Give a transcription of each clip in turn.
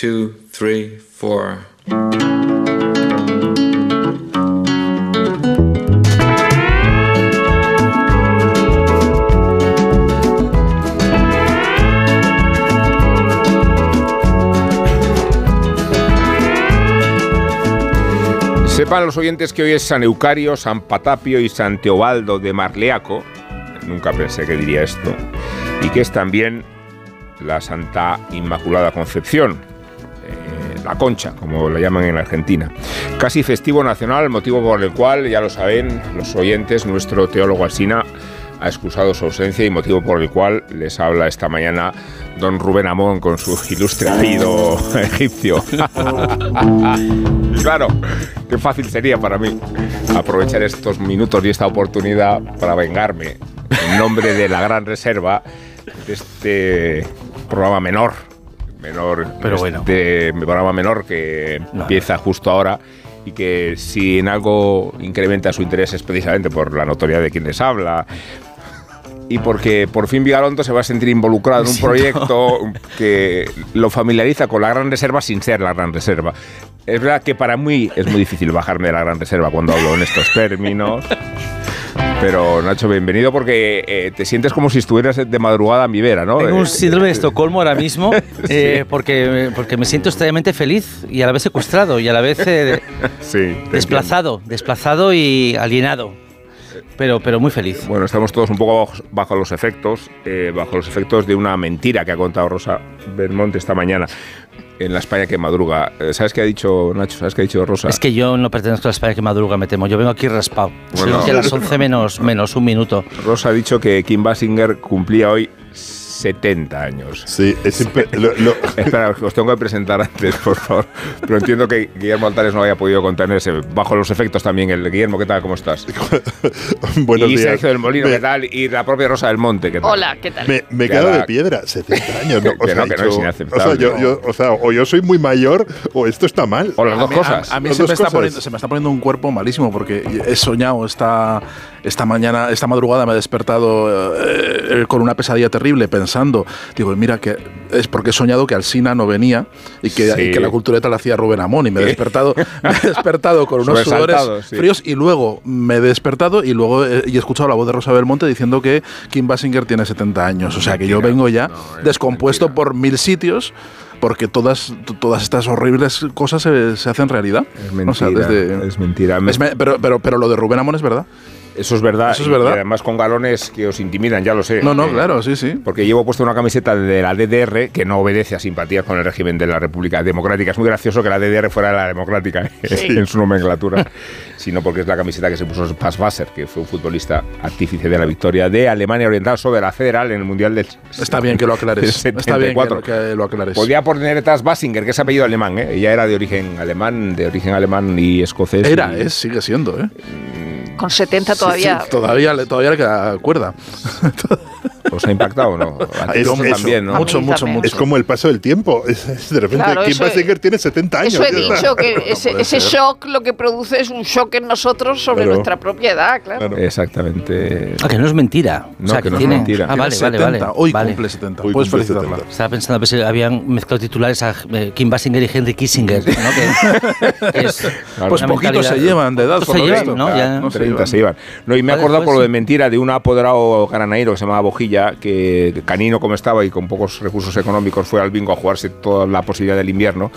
two, three, four. Sepan los oyentes que hoy es San Eucario, San Patapio y San Teobaldo de Marleaco. Nunca pensé que diría esto. Y que es también la Santa Inmaculada Concepción, la Concha, como la llaman en Argentina. Casi festivo nacional, motivo por el cual, ya lo saben los oyentes, nuestro teólogo Alsina ha excusado su ausencia y motivo por el cual les habla esta mañana don Rubén Amón con su ilustre apellido egipcio. claro, qué fácil sería para mí aprovechar estos minutos y esta oportunidad para vengarme en nombre de la Gran Reserva de este programa menor. Menor, Pero bueno. este programa menor que empieza justo ahora y que si en algo incrementa su interés es precisamente por la notoriedad de quien les habla y porque por fin Vigalondo se va a sentir involucrado en un proyecto que lo familiariza con la Gran Reserva sin ser la Gran Reserva. Es verdad que para mí es muy difícil bajarme de la Gran Reserva cuando hablo en estos términos. Pero Nacho, bienvenido porque eh, te sientes como si estuvieras de madrugada en mi vera, ¿no? Tengo Eh, un síndrome de Estocolmo ahora mismo eh, porque, porque me siento extremadamente feliz y a la vez secuestrado y a la vez eh, sí, desplazado, desplazado y alienado. Pero, pero muy feliz. Bueno, estamos todos un poco bajo, bajo los efectos, eh, bajo los efectos de una mentira que ha contado Rosa Belmonte esta mañana en la España que madruga. Eh, ¿Sabes qué ha dicho Nacho? ¿Sabes qué ha dicho Rosa? Es que yo no pertenezco a la España que madruga, me temo. Yo vengo aquí raspado. Bueno. Soy a las 11 menos, menos un minuto. Rosa ha dicho que Kim Basinger cumplía hoy 70 años. Sí, es lo- lo- Espera, os tengo que presentar antes, por favor. Pero entiendo que Guillermo Altares no haya podido contenerse. Bajo los efectos también. El Guillermo, ¿qué tal? ¿Cómo estás? Buenos y días. Sergio del Molino, Me- ¿qué tal? Y la propia Rosa del Monte, ¿qué tal? Hola, ¿qué tal? Me, me Que la- de piedra, 70 años. ¿no? O Que sea, no, que no, yo- es o inaceptable, sea, yo, no. yo- o sea, o yo soy muy mayor o esto está mal. O las dos mí- cosas. A, a mí se me, está poniendo, se me está poniendo un cuerpo malísimo porque he soñado esta, esta mañana, esta madrugada me he despertado eh, con una pesadilla terrible pensando, digo, mira que es porque he soñado que Alsina no venía y que, Sí. y que la cultureta la hacía Rubén Amón y me he despertado, me he despertado con unos sudores sí. fríos y luego me he despertado y luego he, y he escuchado la voz de Rosa Belmonte diciendo que Kim Basinger tiene 70 años. O sea que yo vengo ya No, descompuesto mentira. por mil sitios porque todas, todas estas horribles cosas se, se hacen realidad. Es O mentira. sea, desde- es mentira. Me- es me- pero, pero, pero lo de Rubén Amón es verdad. Eso es verdad. Eso es y- verdad. Y además con galones que os intimidan, ya lo sé. No, no, Eh, claro, sí, sí. Porque llevo puesto una camiseta de la DDR que no obedece a simpatías con el régimen de la República Democrática. Es muy gracioso que la DDR fuera la democrática en su nomenclatura, sino porque es la camiseta que se puso Passwasser, que fue un futbolista artífice de la victoria de Alemania Oriental sobre la Federal en el Mundial del Está bien que lo aclares. Está bien que 74. lo, aclares. Podía poner detrás Basinger, que es apellido alemán, ¿eh? Ella era de origen alemán, de origen alemán y escocés. Era, y- es, sigue siendo, ¿eh? Con 70 todavía. Sí, todavía, le- todavía le queda cuerda. ¿Os ha impactado o no? A ti Es- Rosa eso, también, ¿no? Mucho, mucho, mucho. Es como el paso del tiempo. Es, es de repente, Claro, Kim Basinger tiene 70 años. Eso he dicho, que No ese, shock lo que produce es un shock en nosotros sobre Claro. nuestra propia edad, claro. Claro. Exactamente. Ah, que no es mentira. No, o sea, que no es tiene... mentira. Ah, vale, vale, 70. vale. Hoy vale. cumple 70. Hoy Puedes cumple felicitarla. 70. Estaba pensando a ver si habían mezclado titulares a eh, Kim Basinger y Henry Kissinger, ¿no? Que es Pues poquitos se llevan de edad, por se lo llevan, visto. ¿no? Ya- No se 30 llevan. se iban. No, y me he acordado pues por lo de mentira de un apoderado granaíro que se llamaba Bojilla, que canino como estaba y con pocos recursos económicos fue al bingo a jugarse toda la posibilidad del invierno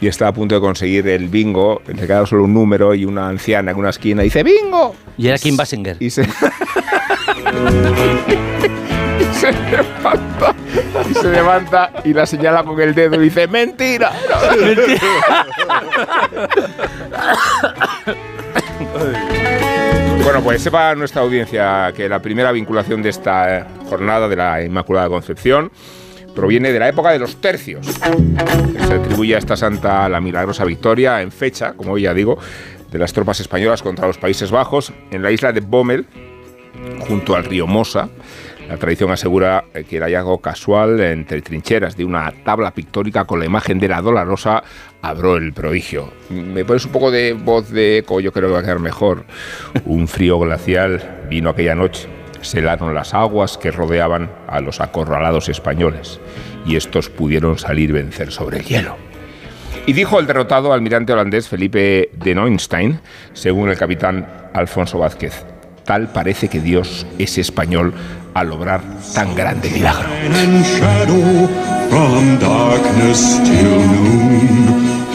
y estaba a punto de conseguir el bingo, le quedaba solo un número y una anciana en una esquina dice ¡Bingo! Y era Kim Basinger. Y se... se levanta y se levanta y la señala con el dedo y dice ¡Mentira! Bueno, pues sepa nuestra audiencia que la primera vinculación de esta jornada de la Inmaculada Concepción proviene de la época de los tercios. Se atribuye a esta santa la milagrosa victoria en fecha, como ya digo, de las tropas españolas contra los Países Bajos en la isla de Bommel, junto al río Mosa. La tradición asegura eh, que el hallazgo casual entre trincheras de una tabla pictórica con la imagen de la Dolorosa abrió el prodigio. Me pones un poco de voz de eco, yo creo que va a quedar mejor. Un frío glacial vino aquella noche. Se helaron las aguas que rodeaban a los acorralados españoles y estos pudieron salir vencer sobre el hielo. Y dijo el derrotado almirante holandés Felipe de Neuenstein, según el capitán Alfonso Vázquez, tal parece que Dios es español al lograr tan grande milagro.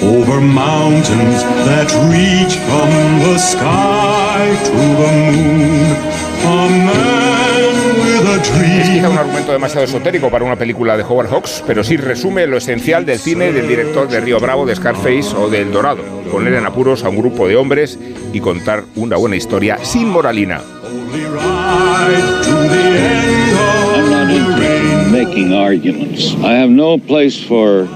over mountains that reach from the sky to the moon Es quizá un argumento demasiado esotérico para una película de Howard Hawks, pero sí resume lo esencial del cine del director de Río Bravo, de Scarface o del Dorado. Poner en apuros a un grupo de hombres y contar una buena historia sin moralina. I have no place for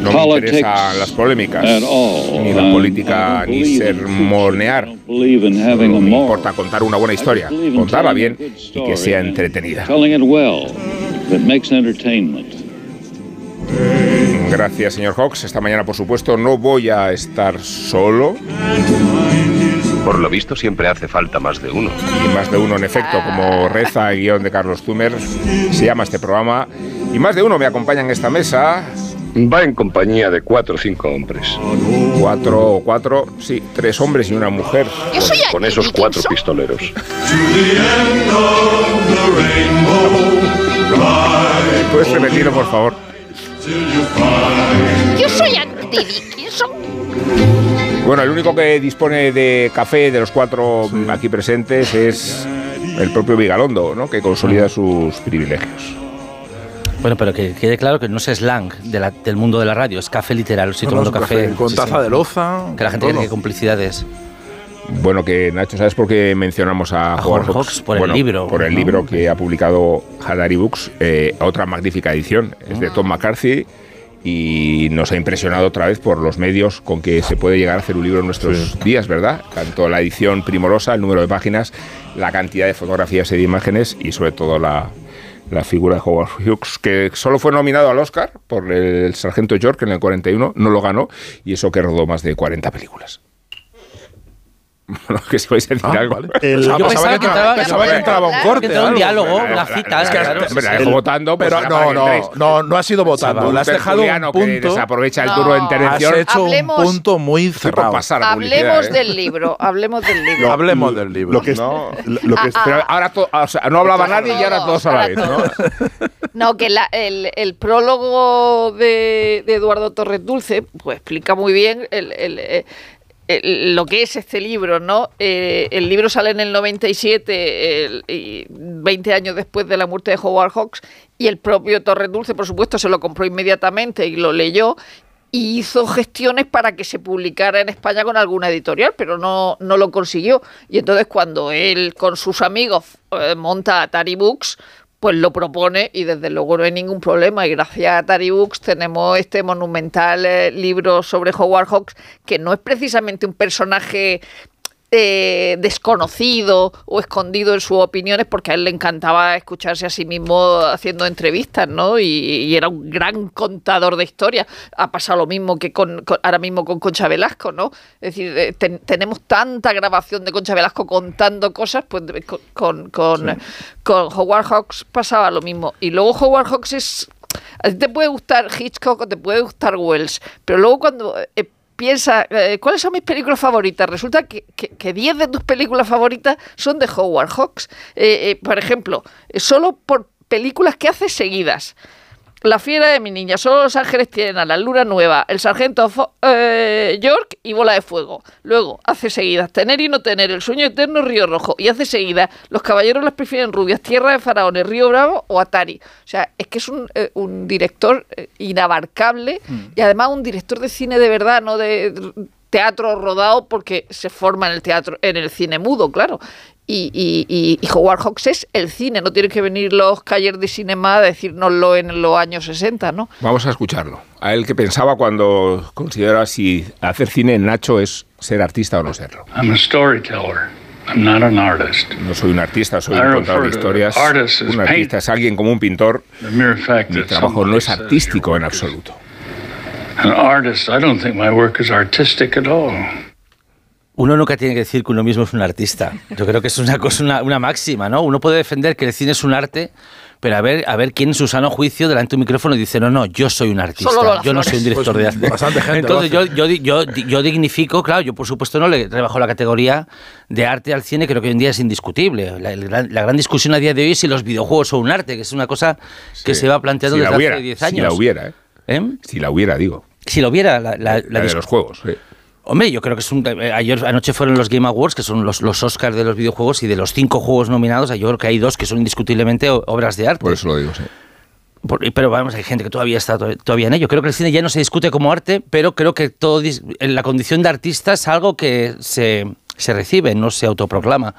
No me interesan las polémicas, ni la política, ni sermonear. No me importa contar una buena historia, contarla bien y que sea entretenida. Telling it well, that makes entertainment. Gracias, señor Hawks. Esta mañana, por supuesto, no voy a estar solo. Por lo visto siempre hace falta más de uno. Y más de uno, en efecto, como reza el guion de Carlos Zumer, se llama este programa. Y más de uno me acompaña en esta mesa. Va en compañía de cuatro o cinco hombres. Cuatro o cuatro, sí, tres hombres y una mujer. Yo soy Con esos cuatro pistoleros. to the end of the rainbow ride ¿Puedes repetirlo, por favor? Yo soy Andy Dickinson. Bueno, el único que dispone de café de los cuatro aquí presentes es el propio Vigalondo, ¿no? que consolida sus privilegios. Bueno, pero que quede claro que no es slang de la- del mundo de la radio, es café literal. Estoy No, tomando café. Con sí, taza sí. de loza. Que la gente cree que complicidades. Bueno, que Nacho, ¿sabes por qué mencionamos a, A Howard Howard Hawks? Hawks, por el libro, Por el ¿no? libro que ha publicado Hadari Books, eh, otra magnífica edición. Es de Tom McCarthy y nos ha impresionado otra vez por los medios con que se puede llegar a hacer un libro en nuestros días, ¿verdad? Tanto la edición primorosa, el número de páginas, la cantidad de fotografías y de imágenes y sobre todo la, la figura de Howard Hughes, que solo fue nominado al Oscar por el Sargento York en el 41, no lo ganó y eso que rodó más de 40 películas. Bueno, que si vais a decir Ah, algo. vale. El- Pensaba Yo pensaba que entraba- pensaba que entraba un corte. que entraba un diálogo, Hombre, una la- cita, la- la- claro. sí. votando, pues Pero no, que no, no, no ha sido votando. Le has dejado un que punto. desaprovecha el No. turno de Has intervención. hecho Hablemos- un punto muy cerrado. pasar a publicidad, Hablemos ¿eh? del libro, hablemos del libro. Hablemos del libro. Lo que es, No. lo- lo que es- Ah, Pero ahora to- o sea, no hablaba nadie y ahora Todos, a la vez, ¿no? que la- el, el prólogo de, de Eduardo Torres Dulce pues explica muy bien el- el, eh, lo que es este libro, ¿no? Eh, el libro sale en el 97, el- y 20 años después de la muerte de Howard Hawks, y el propio Torres Dulce, por supuesto, se lo compró inmediatamente y lo leyó. Y hizo gestiones para que se publicara en España con alguna editorial, pero no, no lo consiguió. Y entonces cuando él con sus amigos eh, monta Atari Books, pues lo propone y desde luego no hay ningún problema. Y gracias a Atari Books tenemos este monumental eh, libro sobre Howard Hawks, que no es precisamente un personaje eh, desconocido o escondido en sus opiniones, porque a él le encantaba escucharse a sí mismo haciendo entrevistas, ¿no? Y, y era un gran contador de historias. Ha pasado lo mismo que con, con- ahora mismo con Concha Velasco, ¿no? Es decir, eh, ten- tenemos tanta grabación de Concha Velasco contando cosas, pues con, con, con Howard Hawks pasaba lo mismo. Y luego Howard Hawks es a ti te puede gustar Hitchcock o te puede gustar Wells, pero luego cuando eh, piensa, eh, ¿cuáles son mis películas favoritas? Resulta que, que, que 10 de tus películas favoritas son de Howard Hawks. Eh, eh, por ejemplo, eh, solo por películas que hace seguidas. La fiera de mi niña, solo los ángeles tienen a la luna nueva, el sargento Fo- eh, York y bola de fuego. Luego, hace seguidas tener y no tener, el sueño eterno, Río Rojo. Y hace seguidas, los caballeros las prefieren rubias, tierra de faraones, Río Bravo o Atari. O sea, es que es un, eh, un director eh, inabarcable y además un director de cine de verdad, no de teatro rodado porque se forma en el teatro, en el cine mudo, claro. Y, y, y- y Howard Hawks es el cine, no tiene que venir los calles de cinema a decírnoslo en los años 60, ¿no? Vamos a escucharlo. A él que pensaba cuando consideraba si hacer cine en Nacho es ser artista o no serlo. I'm a storyteller. I'm not an artist. No soy un artista, soy I un contador de historias. Un artista es alguien como un pintor. The mere fact Mi trabajo no es artístico en absoluto. An artist, I don't think my work is artistic at all. Uno nunca tiene que decir que uno mismo es un artista. Yo creo que es una cosa, una, una máxima, ¿no? Uno puede defender que el cine es un arte, pero a ver, a ver quién en su sano juicio delante de un micrófono dice, no, no, yo soy un artista, yo no soy un director Pues de arte. bastante gente Entonces yo, yo, yo, yo dignifico, claro, yo por supuesto no le rebajo la categoría de arte al cine, creo que hoy en día es indiscutible. La, gran, la gran discusión a día de hoy es si los videojuegos son un arte, que es una cosa que Sí. se va planteando Si la desde hubiera, hace 10 Si años. la hubiera, ¿eh? ¿Eh? Si la hubiera, digo. Si lo hubiera, la, la- la La de los juegos, sí. Hombre, yo creo que es un. eh, Ayer, anoche fueron los Game Awards, que son los, los Oscars de los videojuegos, y de los cinco juegos nominados, yo creo que hay dos que son indiscutiblemente obras de arte. Por eso lo digo, sí. Por- pero vamos, hay gente que todavía está to- todavía en ello. Creo que el cine ya no se discute como arte, pero creo que todo la condición de artista es algo que se, se recibe, no se autoproclama.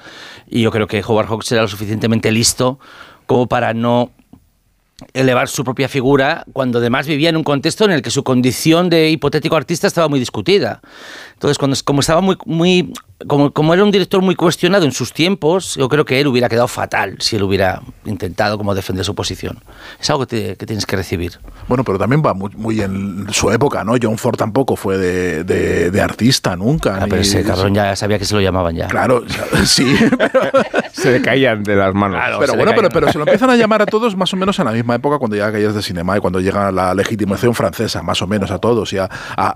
Y yo creo que Howard Hawks era lo suficientemente listo como para no elevar su propia figura cuando además vivía en un contexto en el que su condición de hipotético artista estaba muy discutida. Entonces, cuando, como estaba muy, muy como, como era un director muy cuestionado en sus tiempos, yo creo que él hubiera quedado fatal si él hubiera intentado como defender su posición. Es algo que, te- que tienes que recibir. Bueno, pero también va muy, muy en su época, ¿no? John Ford tampoco fue de, de- de artista nunca. Ah, pero ese cabrón ya sabía que se lo llamaban ya. Claro, sí. Se le caían de las manos. pero se bueno, pero, pero se lo empiezan a llamar a todos más o menos en la misma época cuando llega Calles de Cinema y cuando llega la legitimación francesa, más o menos a todos. Y a, a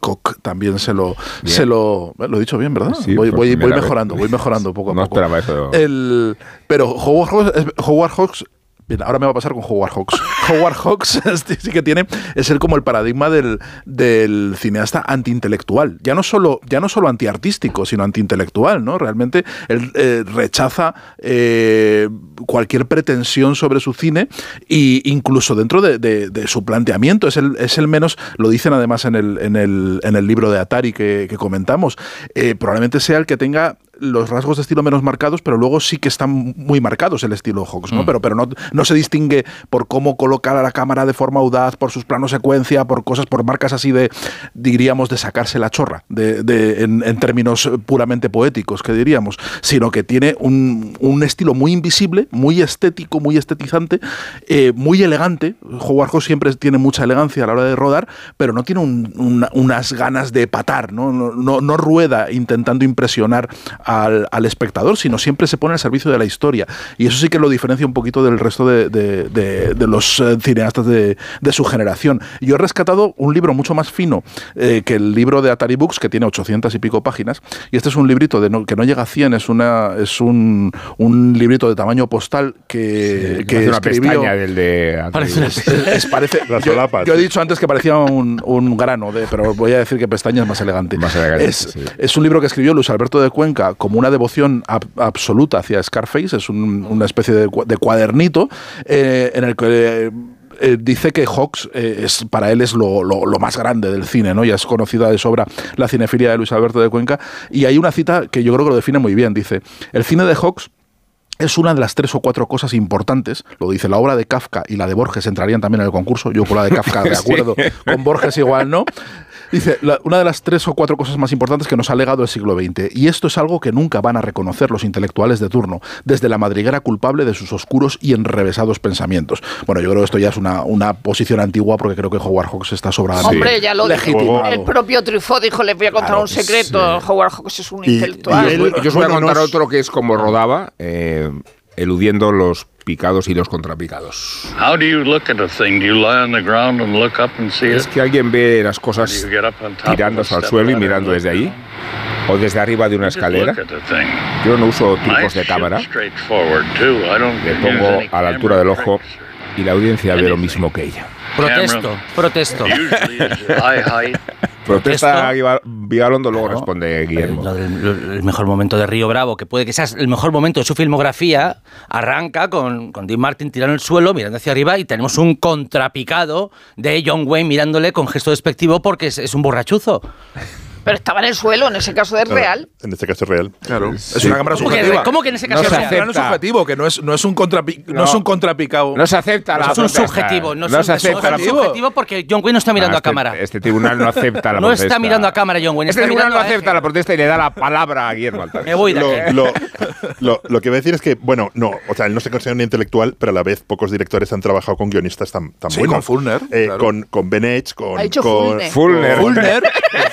Hitchcock también se lo, Bien. se lo. Lo he dicho bien, ¿verdad? Sí, voy, voy, voy primera vez. mejorando, voy mejorando poco a No poco. esperaba eso. El, pero Howard Hawks, Howard Hawks Bien, ahora me va a pasar con Howard Hawks. Howard Hawks este sí que tiene, es el como el paradigma del, del cineasta antiintelectual. Ya no solo, ya no solo antiartístico, sino antiintelectual, ¿no? Realmente él eh, rechaza eh, cualquier pretensión sobre su cine e incluso dentro de, su planteamiento. Es el, es el menos, lo dicen además en el, en el, en el libro de Atari que, que comentamos, eh, probablemente sea el que tenga los rasgos de estilo menos marcados, pero luego sí que están muy marcados el estilo Hawks, ¿no? Mm. Pero, pero no, no se distingue por cómo colocar a la cámara de forma audaz, por sus planos secuencia, por cosas, por marcas así de, diríamos, de sacarse la chorra, de, de- en, en términos puramente poéticos, que diríamos, sino que tiene un, un estilo muy invisible, muy estético, muy estetizante, eh, muy elegante. Howard Hawks siempre tiene mucha elegancia a la hora de rodar, pero no tiene un- una- unas ganas de patar, ¿no? No, no- no rueda intentando impresionar al, al espectador, sino siempre se pone al servicio de la historia. Y eso sí que lo diferencia un poquito del resto de, de- de- de los eh, cineastas de, de su generación. Yo he rescatado un libro mucho más fino eh, que el libro de Atari Books, que tiene 800 y pico páginas, y este es un librito de no- que no llega a 100, es, una, es un, un librito de tamaño postal que, que Hace una escribió- pestaña del de. Parece una es- parece, Las yo, solapas. yo he dicho antes que parecía un, un grano, de, pero voy a decir que pestaña es más elegante. Más elegante, es, sí. es un libro que escribió Luis Alberto de Cuenca como una devoción ab- absoluta hacia Scarface, es un- una especie de, cua- de cuadernito eh, en el que... eh, eh, dice que Hawks eh, es, para él es lo, lo- lo más grande del cine, ¿no? Ya es conocida de sobra la cinefilia de Luis Alberto de Cuenca. Y hay una cita que yo creo que lo define muy bien. Dice, el cine de Hawks es una de las tres o cuatro cosas importantes, lo dice la obra de Kafka y la de Borges entrarían también en el concurso, yo con la de Kafka de acuerdo, con Borges igual no. Dice, la- una de las tres o cuatro cosas más importantes que nos ha legado el siglo XX, y esto es algo que nunca van a reconocer los intelectuales de turno, desde la madriguera culpable de sus oscuros y enrevesados pensamientos. Bueno, yo creo que esto ya es una, una posición antigua, porque creo que Howard Hawks está sobradamente Hombre, ya lo dijo. El propio Truffaut dijo, les voy a contar Claro, un secreto. Howard Hawks es un Y- intelectual. y él- Yo os voy a contar otro que es como rodaba, eh, eludiendo los picados y los contrapicados. How do you look at a thing? Do you lie on the ground and look up and see Es que alguien ve las cosas tirándose al suelo y mirando and desde ahí, o desde arriba de una escalera. Yo no uso trucos de cámara, le pongo a la altura del ojo y la audiencia ve lo mismo que ella. Protesto, protesto. Protesta. Vigalondo, luego Claro. responde Guillermo. lo del- lo- el mejor momento de Río Bravo, que puede que sea el mejor momento de su filmografía, arranca con, con Dean Martin tirado en el suelo, mirando hacia arriba, y tenemos un contrapicado de John Wayne mirándole con gesto despectivo porque es, es un borrachuzo. Pero estaba en el suelo, en ese caso es real. En este caso es real. Claro, es una cámara ¿Cómo que, subjetiva. cómo que en ese No caso es real? acepta. plano subjetivo, que no es, no es un contrapi- no. No. es un contrapicado. No se acepta la es un subjetivo, no, No es se un, acepta es un subjetivo porque John Wayne no está mirando Ah, a cámara. Este, este tribunal no acepta la No protesta. está mirando a cámara, John Wayne, Este está tribunal no mirando acepta la protesta y le da la palabra a Guillermo Altares. Me voy de Lo, aquí. lo, lo- lo que voy a decir es que, bueno, no, o sea, él no se considera un intelectual, pero a la vez pocos directores han trabajado con guionistas tan, tan Sí, buenos. con Fulner, Eh, claro. con, con Ben Edge, con, Ha dicho con, Fulner. Fulner. Fulner,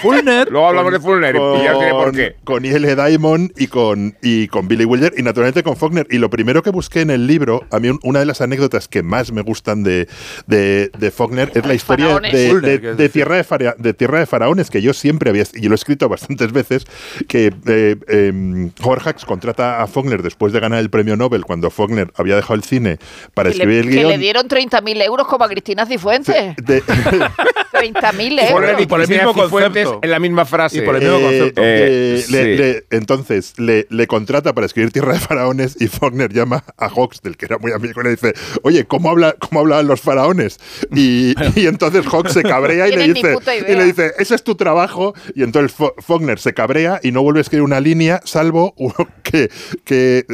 Fulner. Luego hablamos de Faulkner y ya diré por qué. Con I.L. Diamond y con, y con Billy Wilder y naturalmente con Faulkner. Y lo primero que busqué en el libro, a mí un- una de las anécdotas que más me gustan de, de, de Faulkner es la historia de, de- tierra de, Fara- de Tierra de Faraones, que yo siempre había, y lo he escrito bastantes veces, que eh, eh, contrata a Faulkner después de ganar el premio Nobel, cuando Faulkner había dejado el cine para Que le, escribir el que guion. le dieron 30.000 euros como a Cristina Cifuentes. de- 30.000 euros. Faulkner y por el mismo Cifuentes concepto. en la misma frase. Y por el mismo Eh, concepto. Eh, eh, le- sí. le- entonces le, le contrata para escribir Tierra de Faraones y Faulkner llama a Hawks, del que era muy amigo, y le dice, oye, ¿cómo, habla, cómo hablaban los faraones? Y, y entonces Hawks se cabrea y le, dice, y le dice, ese es tu trabajo. Y entonces Faulkner se cabrea y no vuelve a escribir una línea, salvo uno que, que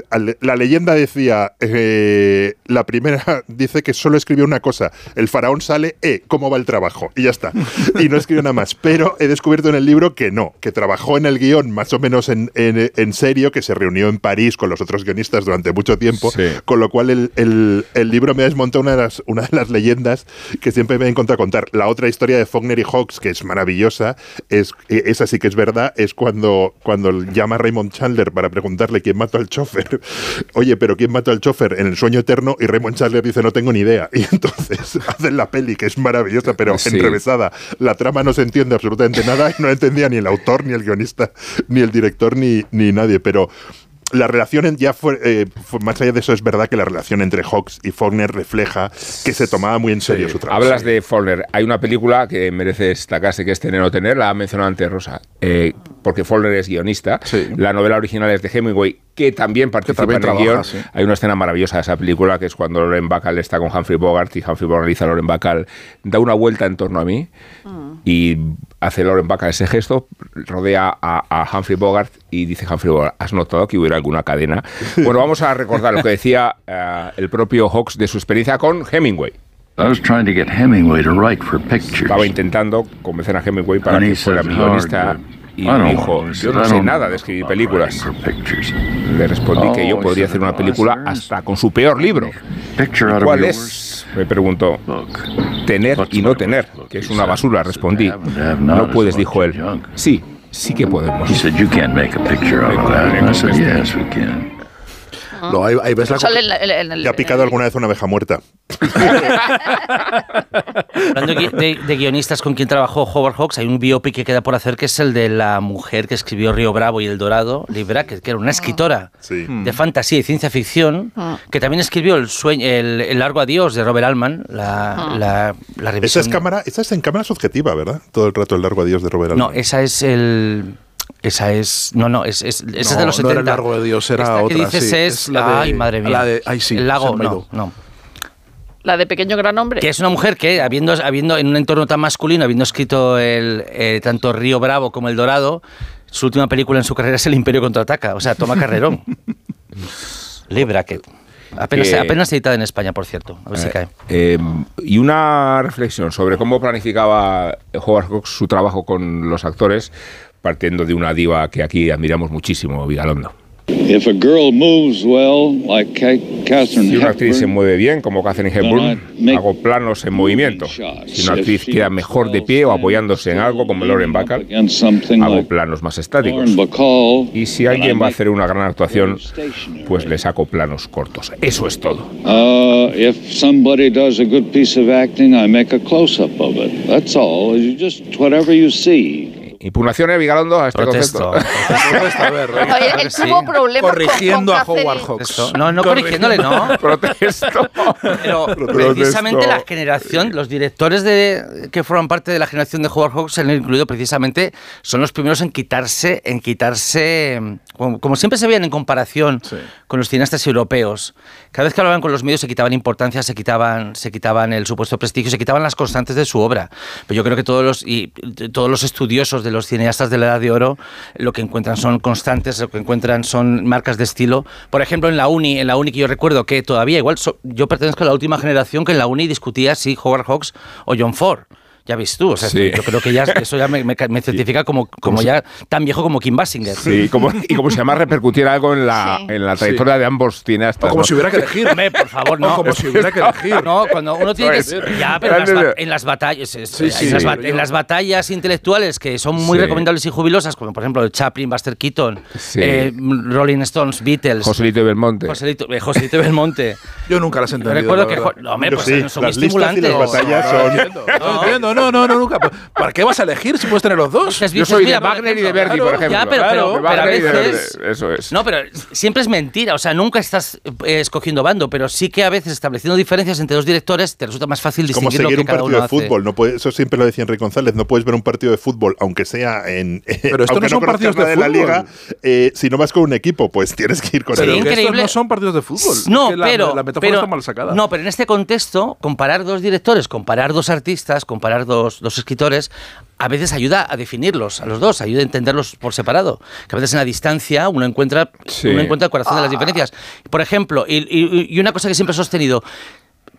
la leyenda decía, eh, la primera dice que solo escribió una cosa, el faraón sale, eh, ¿cómo va el trabajo? Y ya está. Y no escribió nada más. Pero he descubierto en el libro que no, que trabajó en el guion más o menos en, en- en serio, que se reunió en París con los otros guionistas durante mucho tiempo, Sí. con lo cual el, el- el libro me ha desmontado una de, las, una de las leyendas que siempre me he encontrado contar. La otra historia de Faulkner y Hawks, que es maravillosa, es, esa sí que es verdad, es cuando, cuando llama a Raymond Chandler para preguntarle quién mató al chofer. Oye, pero ¿quién mató al chofer en el sueño eterno? Y Raymond Chandler dice, no tengo ni idea. Y entonces hacen la peli, que es maravillosa, pero Sí. La trama no se entiende absolutamente nada no entendía ni el autor, ni el guionista, ni el director, ni, ni nadie. Pero la relación en- ya fue, eh, fue- más allá de eso es verdad que la relación entre Hawks y Faulkner refleja que se tomaba muy en serio su trabajo. Hablas de Faulkner. Hay una película que merece destacarse, que es Tener o Tener, la ha mencionado antes Rosa, eh, porque Faulkner es guionista. Sí. La novela original es de Hemingway, que también participa también en el guion. sí. Hay una escena maravillosa de esa película, que es cuando Loren Bacall está con Humphrey Bogart y Humphrey Bogart dice a Loren Bacall, da una vuelta en torno a mí y hace Loren Bacall ese gesto, rodea a, a Humphrey Bogart y dice Humphrey Bogart, ¿has notado que hubiera alguna cadena? Bueno, vamos a recordar lo que decía eh, el propio Hawks de su experiencia con Hemingway. I was trying to get Hemingway to write for pictures. Estaba intentando convencer a Hemingway para que fuera guionista "Howard, y don't me dijo, know." He yo no "I sé nada de escribir películas. writing for pictures." Le respondí que yo podría hacer una "No, película hasta con su peor libro. ¿Cuál es? Me preguntó. Tener y no tener, que es una basura, "To respondí. No puedes, dijo él. junk." Sí, sí que podemos. ¿Le ha picado alguna vez una abeja muerta? Hablando de, gui- de- de guionistas con quien trabajó Howard Hawks, hay un biopic que queda por hacer que es el de la mujer que escribió Río Bravo y El Dorado, Liv Brackett, que era una escritora Sí. de fantasía y ciencia ficción, que también escribió El, sueño, el, El largo adiós de Robert Altman, la, la, la Esa es cámara, esa es en cámara subjetiva, ¿verdad? Todo el rato el largo adiós de Robert No, Altman. esa es el... Esa es. No, no, es, es, esa es de No, los no 70. era el largo de Dios, era Esta que otra, dices sí. es. Es la de- ay, madre mía. la de- ay, sí, el lago, no, no. La de Pequeño Gran Hombre. Que es una mujer que, habiendo, habiendo en un entorno tan masculino, habiendo escrito el, eh, tanto Río Bravo como El Dorado, su última película en su carrera es El Imperio Contraataca. O sea, toma carrerón. Lee Brackett. Apenas, Que- apenas editada en España, por cierto. A ver si Eh, cae. eh, y una reflexión sobre cómo planificaba Howard Hawks su trabajo con los actores, partiendo de una diva que aquí admiramos muchísimo, Vigalondo. If a girl moves well, like Ca- Catherine Si una actriz se Hepburn, mueve bien, como Catherine Hepburn, hago planos en movimiento. Si una actriz queda mejor de pie o apoyándose en algo, como Lauren Bacall, hago planos más estáticos. Y si alguien va a hacer una gran actuación, pues le saco planos cortos. Eso es todo. That's all. You just whatever you see. ¿Impugnaciones, Vigalondo, a este Protesto. concepto? A ver, Oye, él Sí. tuvo problemas con- corrigiendo con a Howard Hawks. No, no corrigiéndole, no. Protesto. Pero Protesto. precisamente la generación, los directores de, que forman parte de la generación de Howard Hawks, se han incluido precisamente, son los primeros en quitarse, en quitarse, como, como siempre se veían en comparación Sí. Con los cineastas europeos. Cada vez que hablaban con los medios se quitaban importancia, se quitaban, se quitaban el supuesto prestigio, se quitaban las constantes de su obra. Pero yo creo que todos los, y, todos los estudiosos de los cineastas de la Edad de Oro lo que encuentran son constantes, lo que encuentran son marcas de estilo. Por ejemplo, en la uni, en la uni que yo recuerdo que todavía igual so- yo pertenezco a la última generación que en la uni discutía si Howard Hawks o John Ford. Ya ves tú, o sea, Sí. yo creo que ya eso ya me, me- me certifica como, como ya tan viejo como Kim Basinger. Sí, como, y como si además repercutiera algo en la, Sí. en la trayectoria de ambos cineastas. O como ¿no? si hubiera que elegir. Hombre, por favor, O no. como si hubiera que elegir. No, cuando uno tiene que... Ya, pero en las, en las batallas... es- Sí, sí, en, las sí. en las batallas intelectuales que son muy Sí. recomendables y jubilosas, como por ejemplo Chaplin, Buster Keaton, Sí. eh, Rolling Stones, Beatles... Joselito y Belmonte. Joselito, eh, Joselito Belmonte. Yo nunca las he entendido. Recuerdo la que... No, hombre, pues sí, son las listas y estimulantes. las batallas No, no son... entiendo, no no, no, no, nunca. ¿Para qué vas a elegir si puedes tener los dos? Yo soy mira, de Wagner y de Verdi, claro, por ejemplo. ya, pero- Claro, pero- pero a veces- Eso es. No, pero siempre es mentira. O sea, nunca estás eh, escogiendo bando, pero sí que a veces estableciendo diferencias entre dos directores te resulta más fácil como distinguir lo seguir que un cada partido uno de fútbol. No puede- eso siempre lo decía Enrique González. No puedes ver un partido de fútbol, aunque sea en. Pero esto aunque no son conozcas partidos de la liga, eh, si no vas con un equipo, pues tienes que ir con Pero Sí, él. que estos increíble. no son partidos de fútbol. No, Es que la, pero, la metáfora pero- está mal sacada. No, pero en este contexto, comparar dos directores, comparar dos artistas, comparar dos, dos escritores, a veces ayuda a definirlos, a los dos, ayuda a entenderlos por separado. Que a veces en la distancia uno encuentra, Sí. uno encuentra el corazón de las diferencias. Por ejemplo, y, y- y una cosa que siempre he sostenido,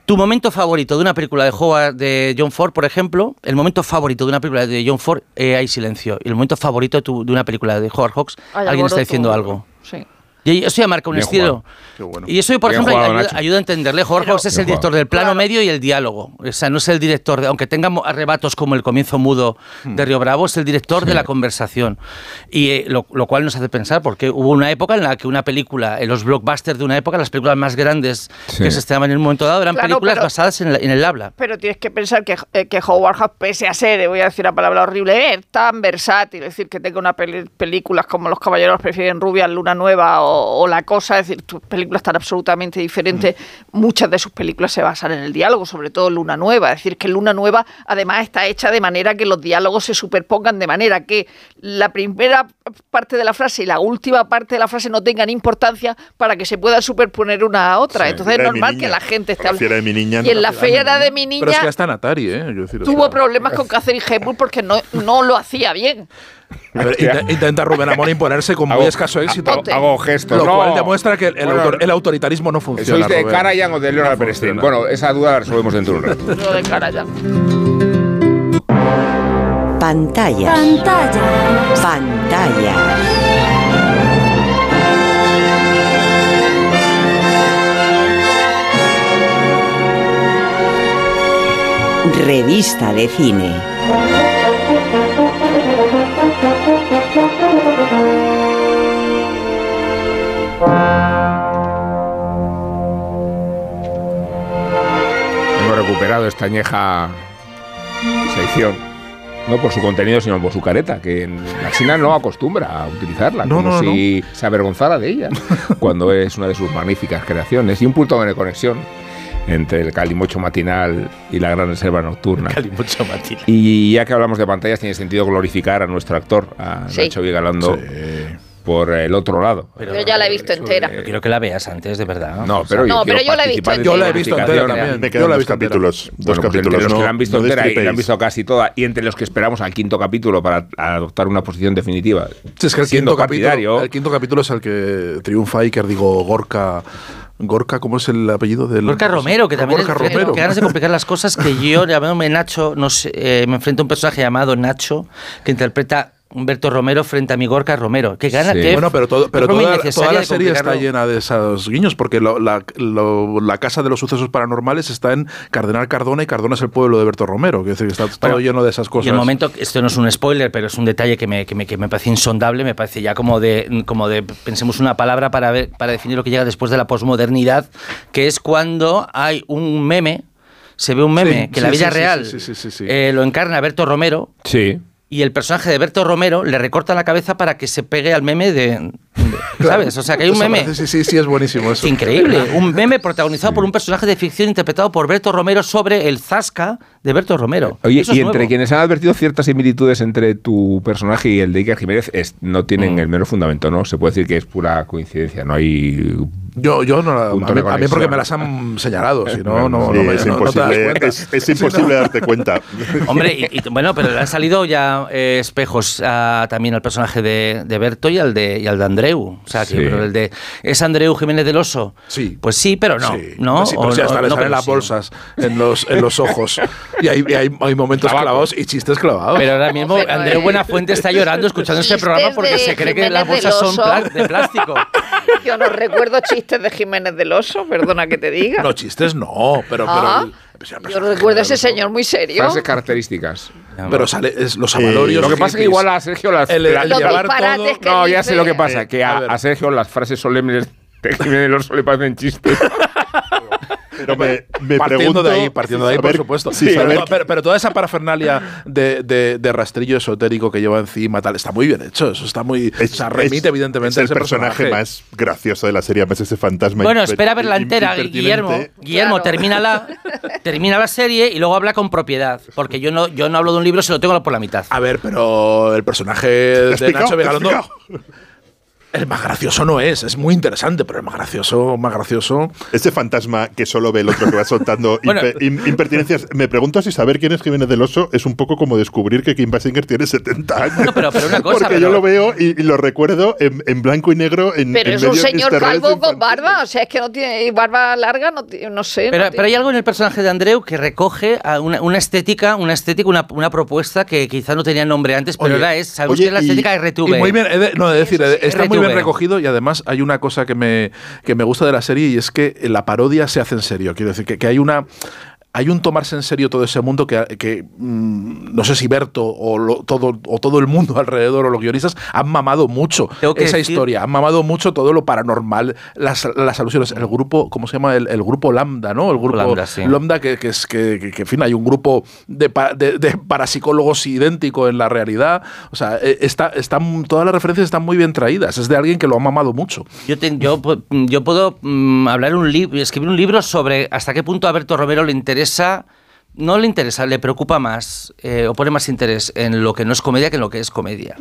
tu momento favorito de una película de Howard, de John Ford, por ejemplo, el momento favorito de una película de John Ford, eh, hay silencio. Y el momento favorito de, tu- de una película de Howard Hawks, Hay alguien está diciendo algo. Sí. Y eso ya marca un Bien estilo. jugado. Qué bueno. Y eso, por Bien ejemplo, jugado, ayuda, a entenderle. Jorge Pero- José es el director jugado. del plano Claro. medio y el diálogo. O sea, no es el director, de, aunque tenga arrebatos como el comienzo mudo Hmm. de Río Bravo, es el director de la conversación. Y eh, lo, lo cual nos hace pensar, porque hubo una época en la que una película, en los blockbusters de una época, las películas más grandes Sí. que se estrenaban en un momento dado, eran Claro, películas pero- basadas en, la- en el habla. Pero tienes que pensar que, eh, que Howard Hawks, pese a ser, eh, voy a decir una palabra horrible, es tan versátil, es decir, que tenga una peli- películas como Los Caballeros prefieren Rubia, Luna Nueva o, o La Cosa, es decir, tus películas están absolutamente diferentes. Muchas de sus películas se basan en el diálogo, sobre todo Luna Nueva. Es decir, que Luna Nueva además está hecha de manera que los diálogos se superpongan, de manera que la primera parte de la frase y la última parte de la frase no tengan importancia para que se puedan superponer una a otra. Sí. Entonces es normal niña. que la gente esté La fiera de mi niña Y no. en la fiera de mi Pero es que niña hasta en Atari, ¿eh? Quiero decir, o tuvo sea, problemas con Catherine Hepburn porque no, no lo hacía bien. a ver, inte- intenta Rubén Amón imponerse con muy Hago- escaso éxito. Hago, hago gestos. Lo no. cual demuestra que el, el Bueno, autor- el autoritarismo no funciona. ¿Sois de Rubén. Karajan o de Leonard No Bernstein? Bueno, esa duda la resolvemos dentro de un rato. Lo de cara ya. Pantalla. Pantalla. Pantalla. Revista de cine. Recuperado esta añeja sección. No por su contenido, sino por su careta, que en la China no acostumbra a utilizarla, No, como no, si se avergonzara de ella, cuando es una de sus magníficas creaciones y un punto de conexión entre el calimocho matinal y la gran reserva nocturna. mucho Matina. Y ya que hablamos de pantallas, tiene sentido glorificar a nuestro actor, a Sí. Nacho Vigalondo, Sí. Por el otro lado. Yo ya la he visto entera. Yo quiero que la veas antes, de verdad. No, pero yo pero la he visto participar en Yo la he visto entera también. Me Yo quedan la he dos visto entera. capítulos. Dos Bueno, pues capítulos. entre los que la han visto no entera y la han visto casi toda, y entre los que esperamos al quinto capítulo para adoptar una posición definitiva. Sí, es que el quinto, capítulo, el quinto capítulo es el que triunfa Iker, digo, Gorka. Gorka, ¿cómo es el apellido del.? Gorka Romero, que también Gorka es, Romero. que ganas de complicar las cosas que yo, llamándome Nacho, no sé, eh, me enfrento a un personaje llamado Nacho, que interpreta Humberto Romero frente a mi Gorka Romero. Que gana, Sí. que Bueno, pero, todo, pero toda, la serie está llena de esos guiños, porque lo- la, lo- la casa de los sucesos paranormales está en Cardenal Cardona y Cardona es el pueblo de Berto Romero. Quiero decir, que está todo Bueno, lleno de esas cosas. Y el momento, esto no es un spoiler, pero es un detalle que me, que me, que me parece insondable, me parece ya como de, como de, pensemos una palabra para, ver, para definir lo que llega después de la posmodernidad, que es cuando hay un meme, se ve un meme Sí, que la sí, vida sí, sí, real sí, sí, sí, sí. eh, lo encarna Berto Romero, Sí. Y el personaje de Berto Romero le recorta la cabeza para que se pegue al meme de... ¿Sabes? O sea, que hay un Eso meme... Sí, sí, sí, es buenísimo eso. Increíble, un meme protagonizado por un personaje de ficción interpretado por Berto Romero sobre el Zasca de Berto Romero. Oye, Eso y entre nuevo. quienes han advertido ciertas similitudes entre tu personaje y el de Iker Jiménez es- no tienen Mm. el menor fundamento, ¿no? Se puede decir que es pura coincidencia, no hay Yo, yo no la, a, mí, de a mí porque me las han señalado, si no, no, Sí, no me- es no- imposible, cuenta. es, es imposible darte cuenta. Hombre, y, y- bueno, pero le han salido ya eh, espejos a- también al personaje de, de Berto y al de, y al de Andreu. O sea, que Sí. pero el de. ¿Es Andreu Jiménez del Oso? Sí. Pues sí, pero no. Sí, ¿no? sí, O pero sí, no- hasta le no, salen las sí. bolsas en los, en los ojos. Y hay, y hay, hay momentos Tabaco. clavados y chistes clavados. Pero ahora mismo Pero, Andreu eh, Buenafuente está llorando escuchando este programa porque se cree que las bolsas son de plástico. Yo no recuerdo chistes de Jiménez del Oso, perdona que te diga. no, chistes no, pero... Ah, pero, pues Yo recuerdo a ese los- señor muy serio. Frases características. Pero sale es los avalorios. Lo que pasa es que igual a Sergio las... El- el Los llevar todo- que no, ya sé lo que pasa, que a a, a Sergio las frases solemnes de Oso le parecen chistes. Pero me, me partiendo pregunto de ahí, partiendo de ahí, por supuesto. sí, pero, saber- pero- pero toda esa parafernalia de, de- de rastrillo esotérico que lleva encima, tal, está muy bien hecho. Eso está muy. o sea, remite, es- evidentemente, es a el ese personaje, más gracioso de la serie, además ese fantasma. Bueno, espera a verla entera. Guillermo. Guillermo, Claro. termina, la, termina la serie y luego habla con propiedad. Porque yo no, yo no hablo de un libro si lo tengo por la mitad. A ver, pero el personaje de explicado? Nacho ¿Te he Vigalondo. El más gracioso no es, es muy interesante, pero el más gracioso, más gracioso. Ese fantasma que solo ve el otro que va soltando Bueno. impertinencias. Me pregunto si saber quién es Jiménez del Oso es un poco como descubrir que Kim Basinger tiene 70 años. No, pero- pero una cosa, Porque pero- yo lo veo y, y lo recuerdo en, en blanco y negro. En, Pero en es un medio señor calvo con barba, o sea, es que no tiene y barba larga, no, no sé. no Pero, tiene- pero hay algo en el personaje de Andreu que recoge a una, una estética, una estética, una, una propuesta que quizá no tenía nombre antes, pero Oye, ahora es, oye, que es la y- estética de Y RTV. muy bien, he de- no, he de decir, Eso está muy bien recogido y además hay una cosa que me, que me gusta de la serie y es que la parodia se hace en serio. Quiero decir, que, que hay una. Hay un tomarse en serio todo ese mundo que, que, mm, no sé si Berto o, lo- todo, o todo el mundo alrededor o los guionistas han mamado mucho que esa decir- historia, han mamado mucho todo lo paranormal, las, las alusiones. El grupo, ¿cómo se llama? El, el grupo Lambda, ¿no? El grupo Lambda, sí. Lambda, que, que es que, que- en fin, hay un grupo de, de, de parapsicólogos idéntico en la realidad. O sea, eh, está, están, todas las referencias están muy bien traídas. Es de alguien que lo ha mamado mucho. Yo, te- yo, yo puedo mm, hablar un libro, escribir un libro sobre hasta qué punto a Berto Romero le interesa, no le interesa, le preocupa más eh, o pone más interés en lo que no es comedia que en lo que es comedia.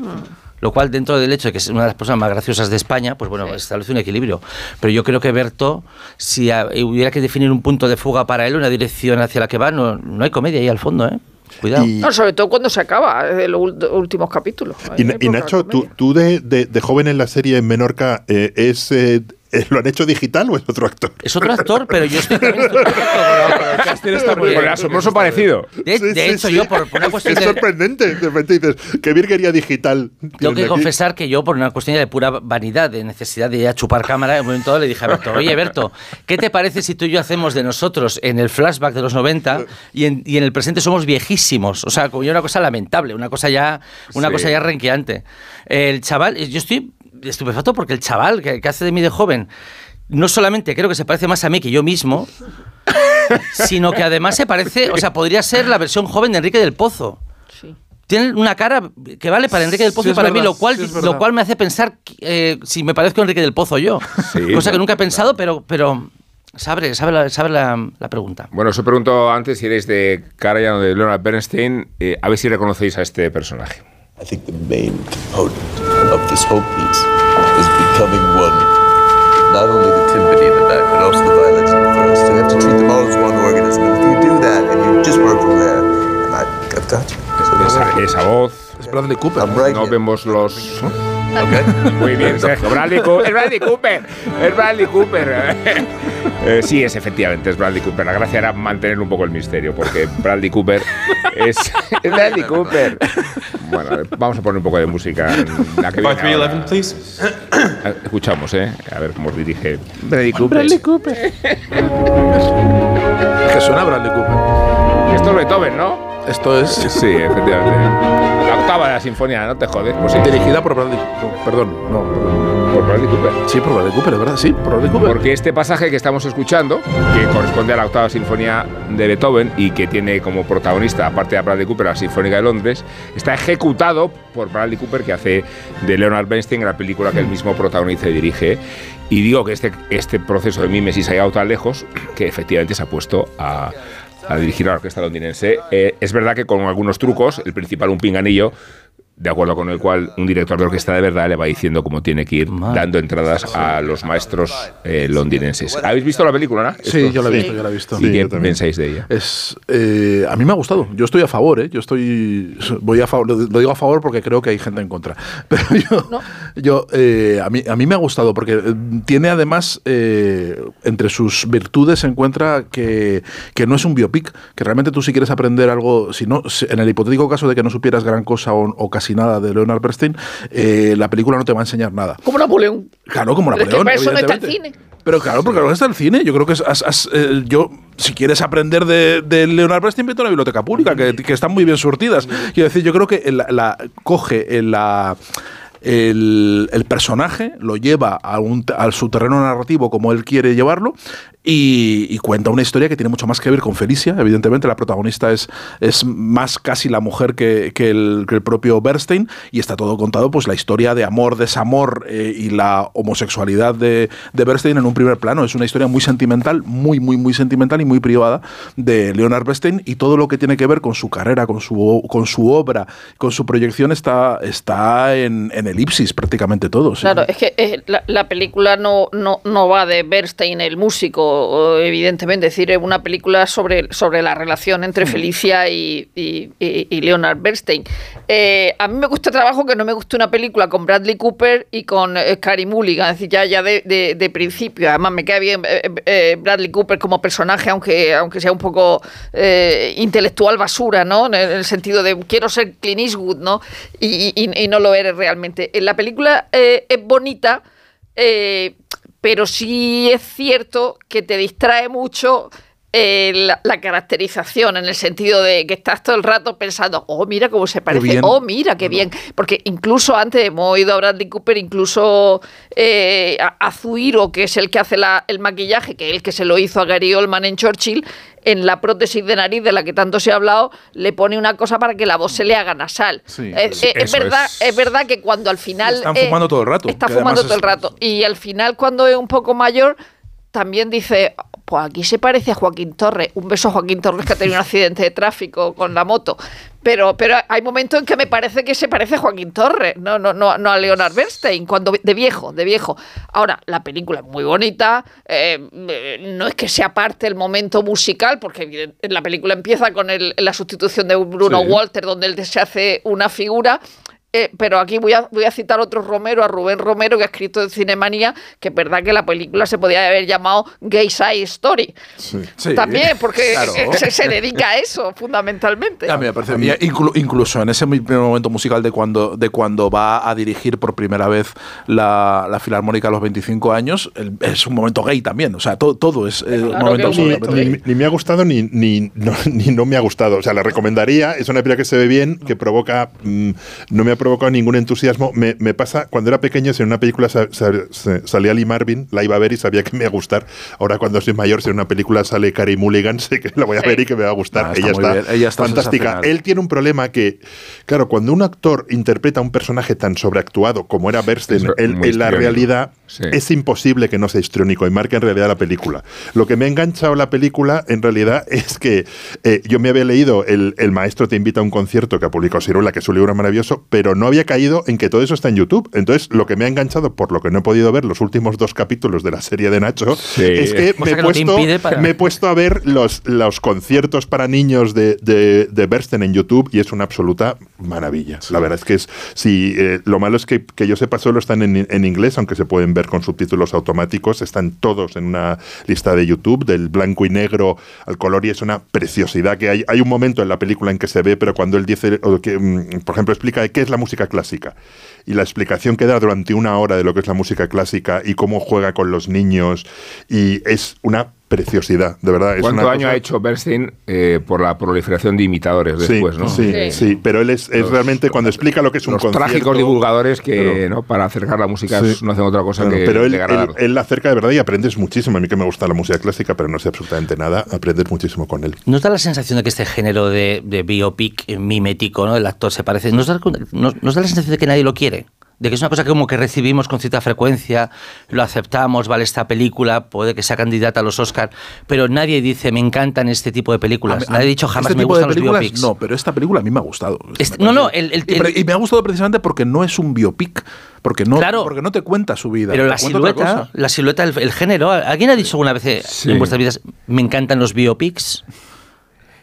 Lo cual, dentro del hecho de que es una de las personas más graciosas de España, pues bueno, establece un equilibrio. Pero yo creo que Berto, si a- hubiera que definir un punto de fuga para él, una dirección hacia la que va, no, no hay comedia ahí al fondo, ¿eh? Cuidado. Y- No, sobre todo cuando se acaba, eh, los últimos capítulos. Y, Nacho, tú, tú de, de- de joven en la serie en Menorca, eh, es, eh, eh, ¿lo han hecho digital o es otro actor? Es otro actor, pero yo estoy también estoy el asombroso parecido. De, Sí, de sí, hecho, sí. yo por, por una cuestión Es de... sorprendente. De repente dices, qué virguería digital. Tengo que aquí. confesar que yo, por una cuestión de pura vanidad, de necesidad de ya chupar cámara, en un momento le dije a Berto, oye Berto, ¿qué te parece si tú y yo hacemos de nosotros en el flashback de los 90 y en, y en el presente somos viejísimos? O sea, como yo una cosa lamentable, una cosa ya, una Sí. cosa ya renqueante. El chaval, yo estoy estupefacto porque el chaval que, que hace de mí de joven, no solamente creo que se parece más a mí que yo mismo, sino que además se parece, o sea, podría ser la versión joven de Enrique del Pozo. Sí. Tiene una cara que vale para Enrique del Pozo Sí, y para mí, verdad, lo cual, sí, lo cual me hace pensar eh, si me parezco a Enrique del Pozo yo. Sí, Cosa que nunca he pensado, pero, pero sabe, sabe, la, sabe la, la pregunta. Bueno, os he preguntado antes si erais de Karajan o de Leonard Bernstein. eh, a ver si reconocéis a este personaje. I think the main component of this whole piece is becoming one. Not only the timpani in the back, but also the violins in the first. You have to treat them all as one organism. And if you do that and you just work from there, and I, I've got you. So Esa, esa voz. Es Bradley Cooper. I'm right No here. vemos los. Okay? Muy bien, Sergio. Bradley Cooper. Es Bradley Cooper. Es Bradley Cooper. Eh, sí, es efectivamente, es Bradley Cooper. La gracia era mantener un poco el misterio, porque Bradley Cooper es, es Bradley Cooper. Bueno, vamos a poner un poco de música. La que viene please. Eh, Escuchamos, ¿eh? A ver cómo dirige Bradley Cooper. Es que suena Bradley Cooper. Esto es Beethoven, ¿no? Esto es Sí, efectivamente. Octava de la sinfonía, no te jodes. Pues sí, dirigida por Bradley no, Perdón, no. por Bradley Cooper. Sí, por Bradley Cooper, es verdad. Sí, por Bradley Cooper. Porque este pasaje que estamos escuchando, que corresponde a la octava sinfonía de Beethoven y que tiene como protagonista, aparte de Bradley Cooper, la Sinfónica de Londres, está ejecutado por Bradley Cooper, que hace de Leonard Bernstein la película que él mismo protagoniza y dirige. Y digo que este, este proceso de mímesis ha llegado tan lejos que efectivamente se ha puesto a, a dirigir a la orquesta londinense. Eh, es verdad que con algunos trucos, el principal un pinganillo, de acuerdo con el cual un director de orquesta de verdad le va diciendo cómo tiene que ir dando entradas a los maestros eh, londinenses. ¿Habéis visto la película, no? Sí, yo la he visto, yo la he visto. ¿Y qué pensáis de ella? Es, eh, a mí me ha gustado. Yo estoy a favor, ¿eh? Yo estoy. Voy a favor, lo digo a favor porque creo que hay gente en contra. Pero yo. yo eh, a, mí, a mí me ha gustado porque eh, tiene además. eh, entre sus virtudes se encuentra que, que no es un biopic. Que realmente tú, si quieres aprender algo. Si no, en el hipotético caso de que no supieras gran cosa o, o casi nada de Leonard Bernstein, eh, la película no te va a enseñar nada. Como Napoleón. Claro, como Pero es que Napoleón. para eso no está el cine. Pero claro, porque ahora está el cine. Yo creo que es, has- has, eh, yo, si quieres aprender de, de Leonard Bernstein, vete a una biblioteca pública, que, que están muy bien surtidas. Quiero decir, yo creo que la, la- coge el- la. El, el personaje lo lleva a, un, a su terreno narrativo como él quiere llevarlo y, y cuenta una historia que tiene mucho más que ver con Felicia. Evidentemente, la protagonista es, es más casi la mujer que, que el, que el propio Bernstein y está todo contado, pues la historia de amor, desamor eh, y la homosexualidad de, Bernstein en un primer plano. Es una historia muy sentimental, muy, muy, muy sentimental y muy privada de Leonard Bernstein y todo lo que tiene que ver con su carrera, con su, con su obra, con su proyección está, está en, en elipsis prácticamente todo. Claro, es que la, la película no, no, no va de Bernstein, el músico, o, evidentemente. Es decir, es una película sobre, sobre la relación entre Felicia y, y- y- y Leonard Bernstein. Eh, a mí me gusta trabajo que no me gusta una película con Bradley Cooper y con eh, Carey Mulligan. Es decir, ya, ya de, de- de principio. Además, me cae bien eh, eh, Bradley Cooper como personaje, aunque, aunque sea un poco eh, intelectual basura, ¿no? En el, en el sentido de quiero ser Clint Eastwood, ¿no? Y, no lo eres realmente. En la película eh, es bonita, eh, pero sí es cierto que te distrae mucho eh, la, la caracterización en el sentido de que estás todo el rato pensando, oh, mira cómo se parece, oh, mira qué bien. Porque incluso antes hemos oído a Bradley Cooper, incluso eh, a, a Zuiro, que es el que hace la- el maquillaje, que es el que se lo hizo a Gary Oldman en Churchill, en la prótesis de nariz de la que tanto se ha hablado, le pone una cosa para que la voz se le haga nasal. Sí, Eh, sí, eh, es, verdad, es- es... verdad que cuando al final... Están eh, fumando todo el rato. Está fumando todo el rato. Y al final, cuando es un poco mayor, también dice, pues aquí se parece a Joaquín Torres. Un beso a Joaquín Torres que ha tenido un accidente de tráfico con la moto. Pero, pero hay momentos en que me parece que se parece a Joaquín Torres, no, no, no, no a Leonard Bernstein, cuando de viejo, de viejo. Ahora, la película es muy bonita, eh, eh, no es que sea parte el momento musical, porque la película empieza con el- la sustitución de Bruno Sí. Walter, donde él se hace una figura. Eh, pero aquí voy a, voy a citar otro Romero, a Rubén Romero, que ha escrito en Cinemanía, que es verdad que la película se podía haber llamado Gay Side Story. Sí. También, porque Claro. se, se dedica a eso, fundamentalmente. A mí me parece. inclu- incluso en ese primer momento musical de cuando, de cuando va a dirigir por primera vez la, la Filarmónica a los 25 años, el- es un momento gay también. O sea, todo, todo es eh, un Claro momento un. Ni, ni me ha gustado ni, ni, no, ni no me ha gustado. O sea, la recomendaría. Es una película que se ve bien, que provoca. mm, no me ha provocado ningún entusiasmo. Me, me pasa, cuando era pequeño, si en una película sa- sa- sa- salía Lee Marvin, la iba a ver y sabía que me iba a gustar. Ahora, cuando soy mayor, si en una película sale Carey Mulligan, sé que la voy a ver y que me va a gustar. Ah, está ella, está. Ella está fantástica. Él tiene un problema que, claro, cuando un actor interpreta un personaje tan sobreactuado como era Bernstein, él- en la realidad Sí. es imposible que no sea histriónico y marque en realidad la película. Lo que me ha enganchado la película en realidad es que eh, yo me había leído el, el Maestro te invita a un concierto que ha publicado Ciruela, que es un libro maravilloso, pero no había caído en que todo eso está en YouTube. Entonces, lo que me ha enganchado, por lo que no he podido ver los últimos dos capítulos de la serie de Nacho, Sí. es que me he, que puesto, impide para- me he puesto a ver los, los conciertos para niños de, de, de Bernstein en YouTube y es una absoluta maravilla. La verdad es que es, sí, eh, lo malo es que, que yo sepa solo están en, en inglés, aunque se pueden ver con subtítulos automáticos, están todos en una lista de YouTube, del blanco y negro al color y es una preciosidad que hay. Hay un momento en la película en que se ve, pero cuando él dice, o que, mm, por ejemplo, explica qué es la música clásica y la explicación que da durante una hora de lo que es la música clásica y cómo juega con los niños y es una preciosidad, de verdad. Es ¿Cuánto una daño cosa- ha hecho Bernstein eh, por la proliferación de imitadores Sí, después, no? sí, Sí. sí, pero él es, es realmente cuando explica lo que es un Los concierto. trágicos divulgadores que, Pero- ¿no? para acercar la música Sí. no hacen otra cosa Claro, que pero él, él, él la acerca de verdad y aprendes muchísimo. A mí que me gusta la música clásica, pero no sé absolutamente nada, aprendes muchísimo con él. ¿Nos da la sensación de que este género de, de biopic mimético, ¿no? El actor se parece. ¿Nos da, nos- nos da la sensación de que nadie lo quiere? De que es una cosa que como que recibimos con cierta frecuencia, lo aceptamos, vale, esta película puede que sea candidata a los Oscar, pero nadie dice, me encantan este tipo de películas. A nadie ha dicho jamás este me tipo de gustan los biopics. No, pero esta película a mí me ha gustado. Este- no, no, el- el- y, pre- el- y me ha gustado precisamente porque no es un biopic, porque no, Claro. porque no te cuenta su vida. Pero la silueta, la silueta, el, el género. ¿Alguien ha dicho alguna vez eh, Sí. en vuestras vidas, me encantan los biopics?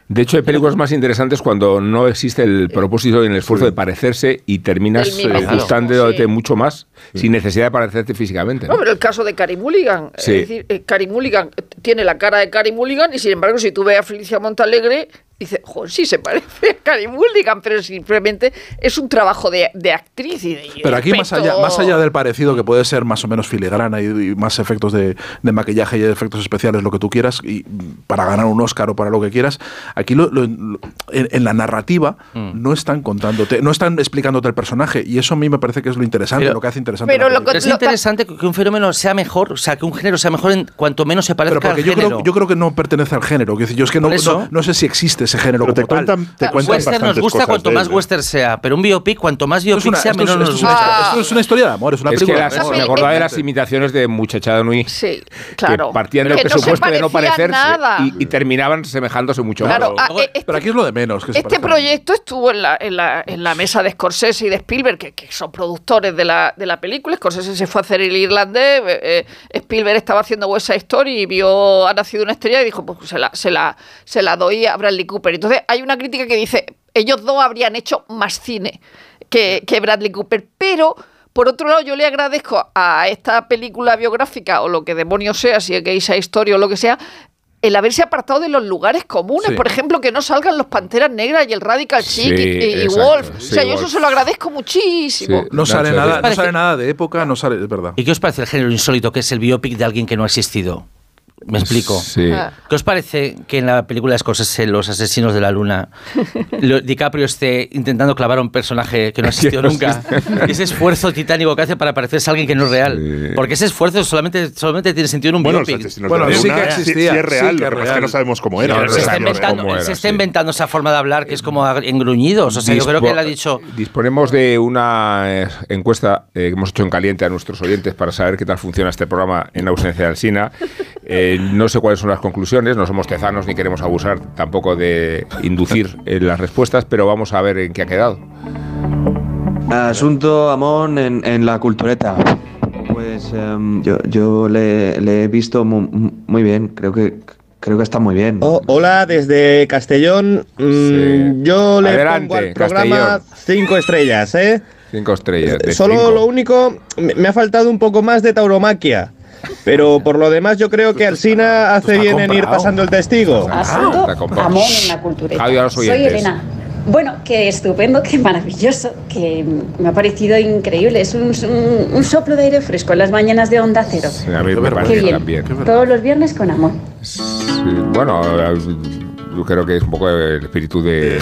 De hecho, hay películas más interesantes cuando no existe el propósito y el esfuerzo de parecerse y terminas eh, gustándote Sí. mucho más sin necesidad de parecerte físicamente. ¿no? No, pero el caso de Carey Mulligan. Sí. Es decir, eh, Carey Mulligan tiene la cara de Carey Mulligan y sin embargo, si tú ves a Felicia Montalegre, dices, joder, sí se parece a Carey Mulligan, pero simplemente es un trabajo de, de actriz y de. Pero aquí, más allá, más allá del parecido, que puede ser más o menos filigrana y, y más efectos de, de maquillaje y efectos especiales, lo que tú quieras, y para ganar un Oscar o para lo que quieras, aquí lo- lo- lo- en, en la narrativa Mm. no están contándote, no están explicándote el personaje, y eso a mí me parece que es lo interesante, Pero- lo que hace interesante. pero lo película. es interesante que un fenómeno sea mejor, o sea, que un género sea mejor en cuanto menos se parezca Pero porque al yo género. creo, yo creo que no pertenece al género. Yo es que no, Por eso- no, no sé si existe ese género Pero te como tal. cuentan, te cuentan western nos gusta cosas cuanto más ¿eh? western sea, pero un biopic, cuanto más biopic una, sea, menos esto nos es una- gusta. esto es una historia de amor, es una es que película las- de amor. me acordaba de las imitaciones de Muchachada Nui Sí, claro. que partían Que del no presupuesto de no parecerse nada. y, y terminaban semejándose mucho Claro, más. eh, este- Pero aquí es lo de menos. Que Este proyecto estuvo en la, en, la, en la mesa de Scorsese y de Spielberg, que, que son productores de la, de la película. Scorsese se fue a hacer el irlandés, eh, eh, Spielberg estaba haciendo West Side Story y vio Ha nacido una estrella y dijo, pues se la, se la, se la doy a Bradley Cooper. Entonces hay una crítica que dice, ellos dos habrían hecho más cine que, que Bradley Cooper, pero... Por otro lado, yo le agradezco a esta película biográfica o lo que demonios sea, si es que esa historia o lo que sea, el haberse apartado de los lugares comunes. Sí. Por ejemplo, que no salgan los Panteras Negras y el Radical Chic Sí, y. Wolf. Sí, o sea, yo Wolf. eso se lo agradezco muchísimo. Sí. No sale, nada, ¿qué no sale nada de época, no sale, es verdad. ¿Y qué os parece el género insólito que es el biopic de alguien que no ha existido? Me explico. Sí. ¿Qué os parece que en la película de Scorsese, Los Asesinos de la Luna, lo- DiCaprio esté intentando clavar a un personaje que no ha existido Que no nunca? Ese esfuerzo titánico que hace para parecerse a alguien que no es real. Sí. Porque ese esfuerzo solamente, solamente tiene sentido en un Bueno, biopic. Bueno, de la sí luna, que existía, sí es real, sí que lo que pasa es que real. no sabemos cómo era. Pero se está, inventando, cómo era, se está sí. inventando esa forma de hablar que es como en gruñidos. O sea, yo creo que Dispo- él ha dicho. Disponemos de una eh, encuesta eh, que hemos hecho en caliente a nuestros oyentes para saber qué tal funciona este programa en ausencia de Alsina. Eh, no sé cuáles son las conclusiones, no somos tezanos ni queremos abusar tampoco de inducir eh, las respuestas, pero vamos a ver en qué ha quedado. Asunto Amón en, en la cultureta. Pues em, yo, yo le, le he visto mu- mu- muy, bien, creo que creo que está muy bien. Oh, hola, desde Castellón. Mm, Sí. Yo le Adelante, pongo al programa Castellón. cinco estrellas, ¿eh? Cinco estrellas. de Solo cinco. lo único, me me ha faltado un poco más de tauromaquia. Pero por lo demás yo creo que Alsina hace bien en ir pasando el testigo. Asunto está comprado. Amón en la cultureta. Audio a los Soy. Elena. Bueno, que estupendo, que maravilloso, que me ha parecido increíble. Es un, un- un soplo de aire fresco en las mañanas de Onda Cero. Sí, a mí me Qué parece bien. también. Todos los viernes con Amón. Sí, bueno, eh, yo creo que es un poco el espíritu de,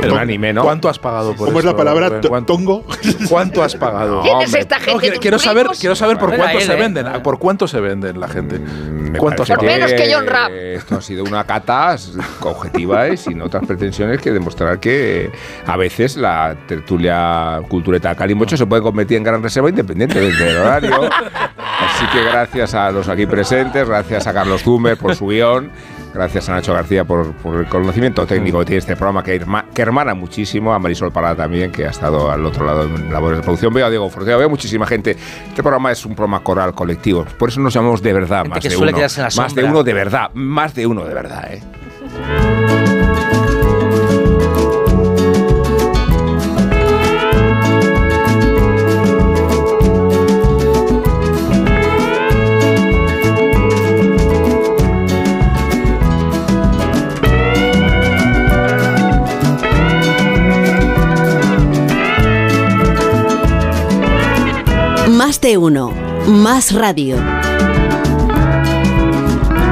de un anime, ¿no? ¿Cuánto has pagado por ¿Cómo es la palabra? ¿Tongo? cuánto has pagado? ¿Quién es esta gente? No, quiero, ¿Tus quiero saber, quiero saber por cuánto él, se eh. venden. ¿Por cuánto se venden la gente? Me ¿Cuánto Por menos que John Rapp. Esto ha sido una cata objetiva y sin otras pretensiones que demostrar que a veces la tertulia cultureta Calimocho se puede convertir en gran reserva independiente del horario. Así que gracias a los aquí presentes, gracias a Carlos Zumer por su guion. Gracias a Nacho García por, por el conocimiento técnico que tiene este programa que, herma- que hermana muchísimo, a Marisol Parada también, que ha estado al otro lado en labores de producción. Veo a Diego Forceo, veo muchísima gente. Este programa es un programa coral colectivo, por eso nos llamamos de verdad, Gente más que de suele uno. quedarse en la Más de uno de verdad, más de uno de verdad, ¿eh? Más de uno. Más radio.